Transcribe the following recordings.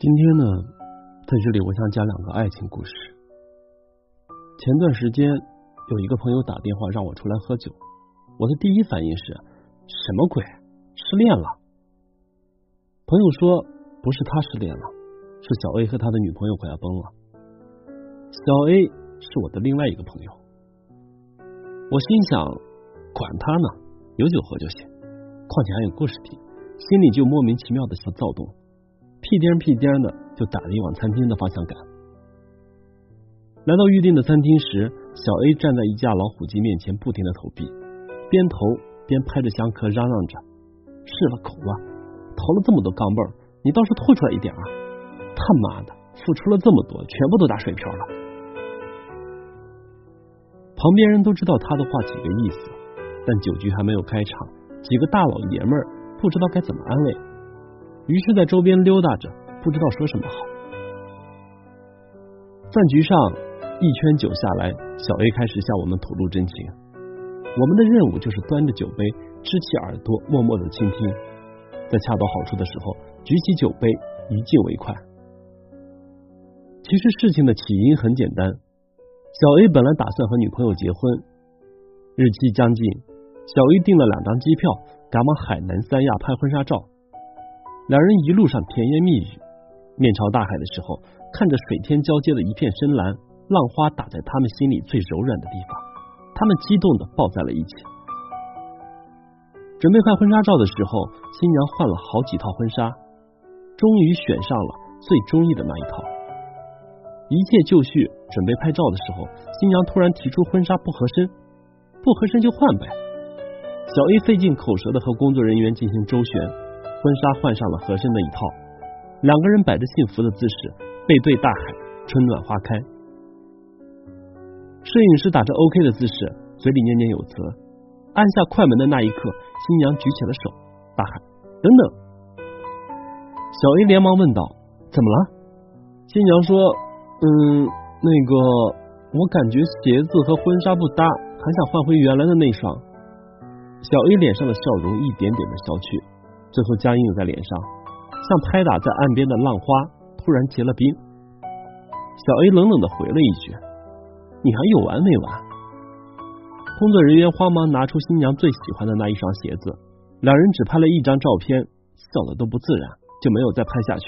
今天呢，在这里我想讲两个爱情故事。前段时间有一个朋友打电话让我出来喝酒，我的第一反应是什么鬼？失恋了？朋友说不是他失恋了，是小 A 和他的女朋友快要崩了。小 A 是我的另外一个朋友，我心想管他呢，有酒喝就行，况且还有故事听，心里就莫名其妙的想躁动。屁颠屁颠的就打的往餐厅的方向赶。来到预定的餐厅时，小 A 站在一架老虎机面前，不停的投币，边投边拍着香壳嚷嚷着：“试了口了，投了这么多钢镚，你倒是吐出来一点啊！他妈的，付出了这么多，全部都打水漂了。”旁边人都知道他的话几个意思，但酒局还没有开场，几个大老爷们儿不知道该怎么安慰。于是，在周边溜达着，不知道说什么好。饭局上，一圈酒下来，小 A 开始向我们吐露真情。我们的任务就是端着酒杯，支起耳朵，默默的倾听，在恰到好处的时候，举起酒杯，一敬为快。其实事情的起因很简单，小 A 本来打算和女朋友结婚，日期将近，小 A 订了两张机票，赶往海南三亚拍婚纱照。两人一路上甜言蜜语，面朝大海的时候，看着水天交接的一片深蓝，浪花打在他们心里最柔软的地方，他们激动的抱在了一起。准备拍婚纱照的时候，新娘换了好几套婚纱，终于选上了最中意的那一套。一切就绪，准备拍照的时候，新娘突然提出婚纱不合身，不合身就换呗。小 A 费尽口舌的和工作人员进行周旋。婚纱换上了合身的一套，两个人摆着幸福的姿势，背对大海，春暖花开。摄影师打着 OK 的姿势，嘴里念念有词。按下快门的那一刻，新娘举起了手，大喊：“等等！”小 A 连忙问道：“怎么了？”新娘说：“嗯，那个，我感觉鞋子和婚纱不搭，还想换回原来的那双。”小 A 脸上的笑容一点点的消去。最后僵硬在脸上，像拍打在岸边的浪花，突然结了冰。小 A 冷冷的回了一句：“你还有完没完？”工作人员慌忙拿出新娘最喜欢的那一双鞋子，两人只拍了一张照片，笑的都不自然，就没有再拍下去。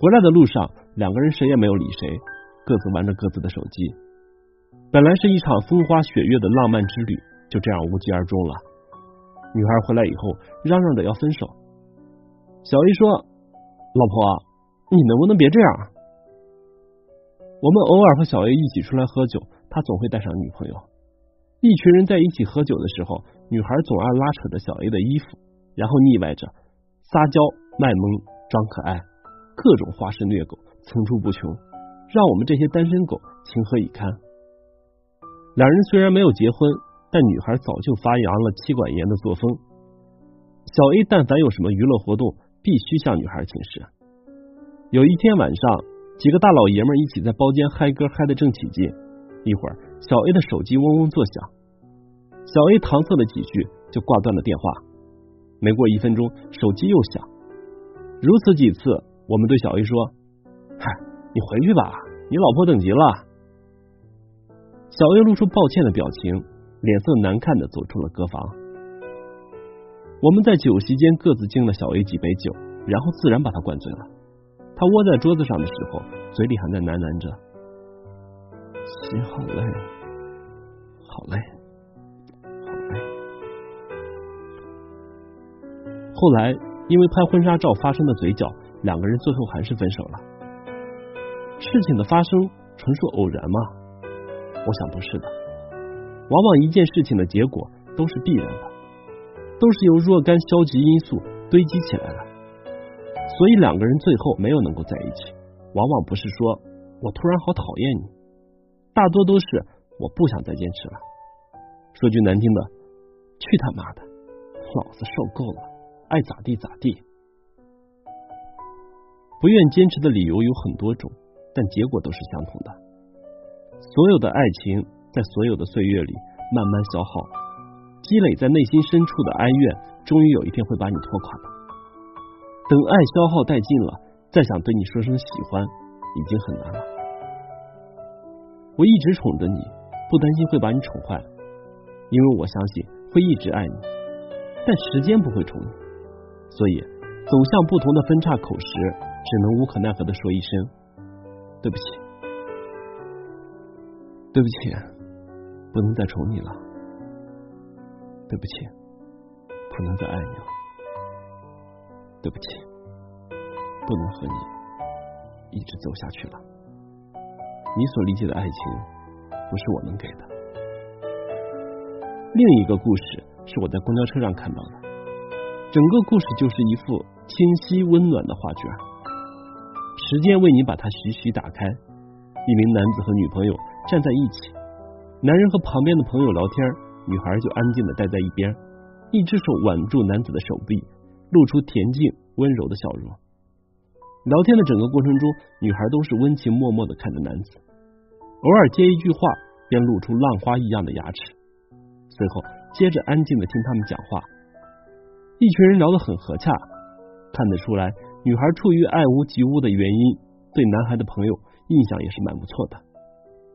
回来的路上，两个人谁也没有理谁，各自玩着各自的手机。本来是一场风花雪月的浪漫之旅，就这样无疾而终了。女孩回来以后，嚷嚷着要分手。小 A 说：“老婆，你能不能别这样？”我们偶尔和小 A 一起出来喝酒，他总会带上女朋友。一群人在一起喝酒的时候，女孩总爱拉扯着小 A 的衣服，然后腻歪着撒娇、卖萌、装可爱，各种花式虐狗层出不穷，让我们这些单身狗情何以堪？两人虽然没有结婚。但女孩早就发扬了妻管严的作风。小 A 但凡有什么娱乐活动，必须向女孩请示。有一天晚上，几个大老爷们一起在包间嗨歌，嗨得正起劲。一会儿，小 A 的手机嗡嗡作响，小 A 搪塞了几句，就挂断了电话。没过一分钟，手机又响，如此几次，我们对小 A 说：“嗨，你回去吧，你老婆等急了。”小 A 露出抱歉的表情。脸色难看的走出了歌房。我们在酒席间各自敬了小 A 几杯酒，然后自然把他灌醉了。他窝在桌子上的时候，嘴里还在喃喃着：“心好累，好累，好累。”后来因为拍婚纱照发生的嘴角，两个人最后还是分手了。事情的发生纯属偶然吗？我想不是的。往往一件事情的结果都是必然的，都是由若干消极因素堆积起来的。所以两个人最后没有能够在一起，往往不是说我突然好讨厌你，大多都是我不想再坚持了。说句难听的，去他妈的，老子受够了，爱咋地咋地。不愿坚持的理由有很多种，但结果都是相同的。所有的爱情。在所有的岁月里慢慢消耗，积累在内心深处的哀怨，终于有一天会把你拖垮的。等爱消耗殆尽了，再想对你说声喜欢，已经很难了。我一直宠着你，不担心会把你宠坏，因为我相信会一直爱你。但时间不会宠你，所以走向不同的分岔口时，只能无可奈何的说一声对不起，对不起，不能再宠你了，对不起，不能再爱你了，对不起，不能和你一直走下去了。你所理解的爱情，不是我能给的。另一个故事。是我在公交车上看到的，整个故事就是一幅清晰温暖的画卷。时间为你把它徐徐打开，一名男子和女朋友站在一起，男人和旁边的朋友聊天，女孩就安静的待在一边，一只手挽住男子的手臂，露出恬静温柔的笑容。聊天的整个过程中，女孩都是温情脉脉的看着男子，偶尔接一句话，便露出浪花一样的牙齿，随后。接着安静的听他们讲话，一群人聊得很和洽，看得出来女孩出于爱屋及乌的原因，对男孩的朋友印象也是蛮不错的，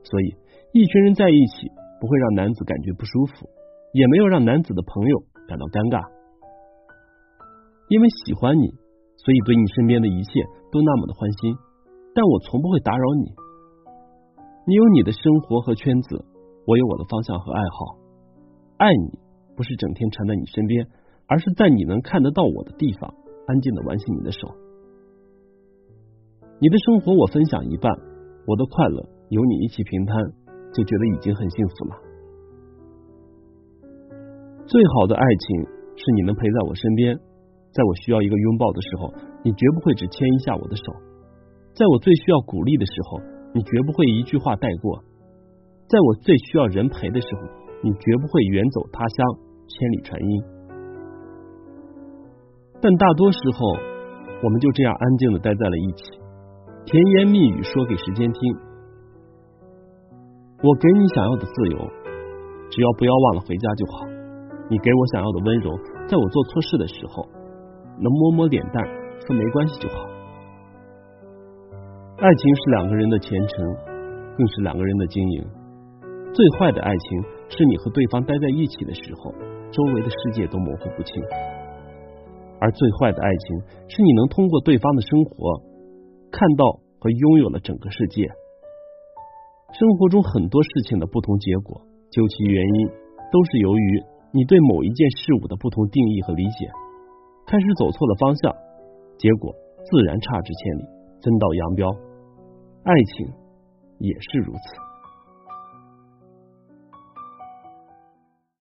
所以一群人在一起不会让男子感觉不舒服，也没有让男子的朋友感到尴尬。因为喜欢你，所以对你身边的一切都那么的欢心，但我从不会打扰你。你有你的生活和圈子，我有我的方向和爱好。爱你不是整天缠在你身边，而是在你能看得到我的地方，安静的挽起你的手。你的生活我分享一半，我的快乐有你一起平摊，就觉得已经很幸福了。最好的爱情是你能陪在我身边，在我需要一个拥抱的时候，你绝不会只牵一下我的手；在我最需要鼓励的时候，你绝不会一句话带过；在我最需要人陪的时候。你绝不会远走他乡，千里传音。但大多时候，我们就这样安静的待在了一起，甜言蜜语说给时间听。我给你想要的自由，只要不要忘了回家就好。你给我想要的温柔，在我做错事的时候，能摸摸脸蛋说没关系就好。爱情是两个人的前程，更是两个人的经营。最坏的爱情是你和对方待在一起的时候，周围的世界都模糊不清；而最坏的爱情是你能通过对方的生活，看到和拥有了整个世界。生活中很多事情的不同结果，究其原因，都是由于你对某一件事物的不同定义和理解，开始走错了方向，结果自然差之千里，分道扬镳。爱情也是如此。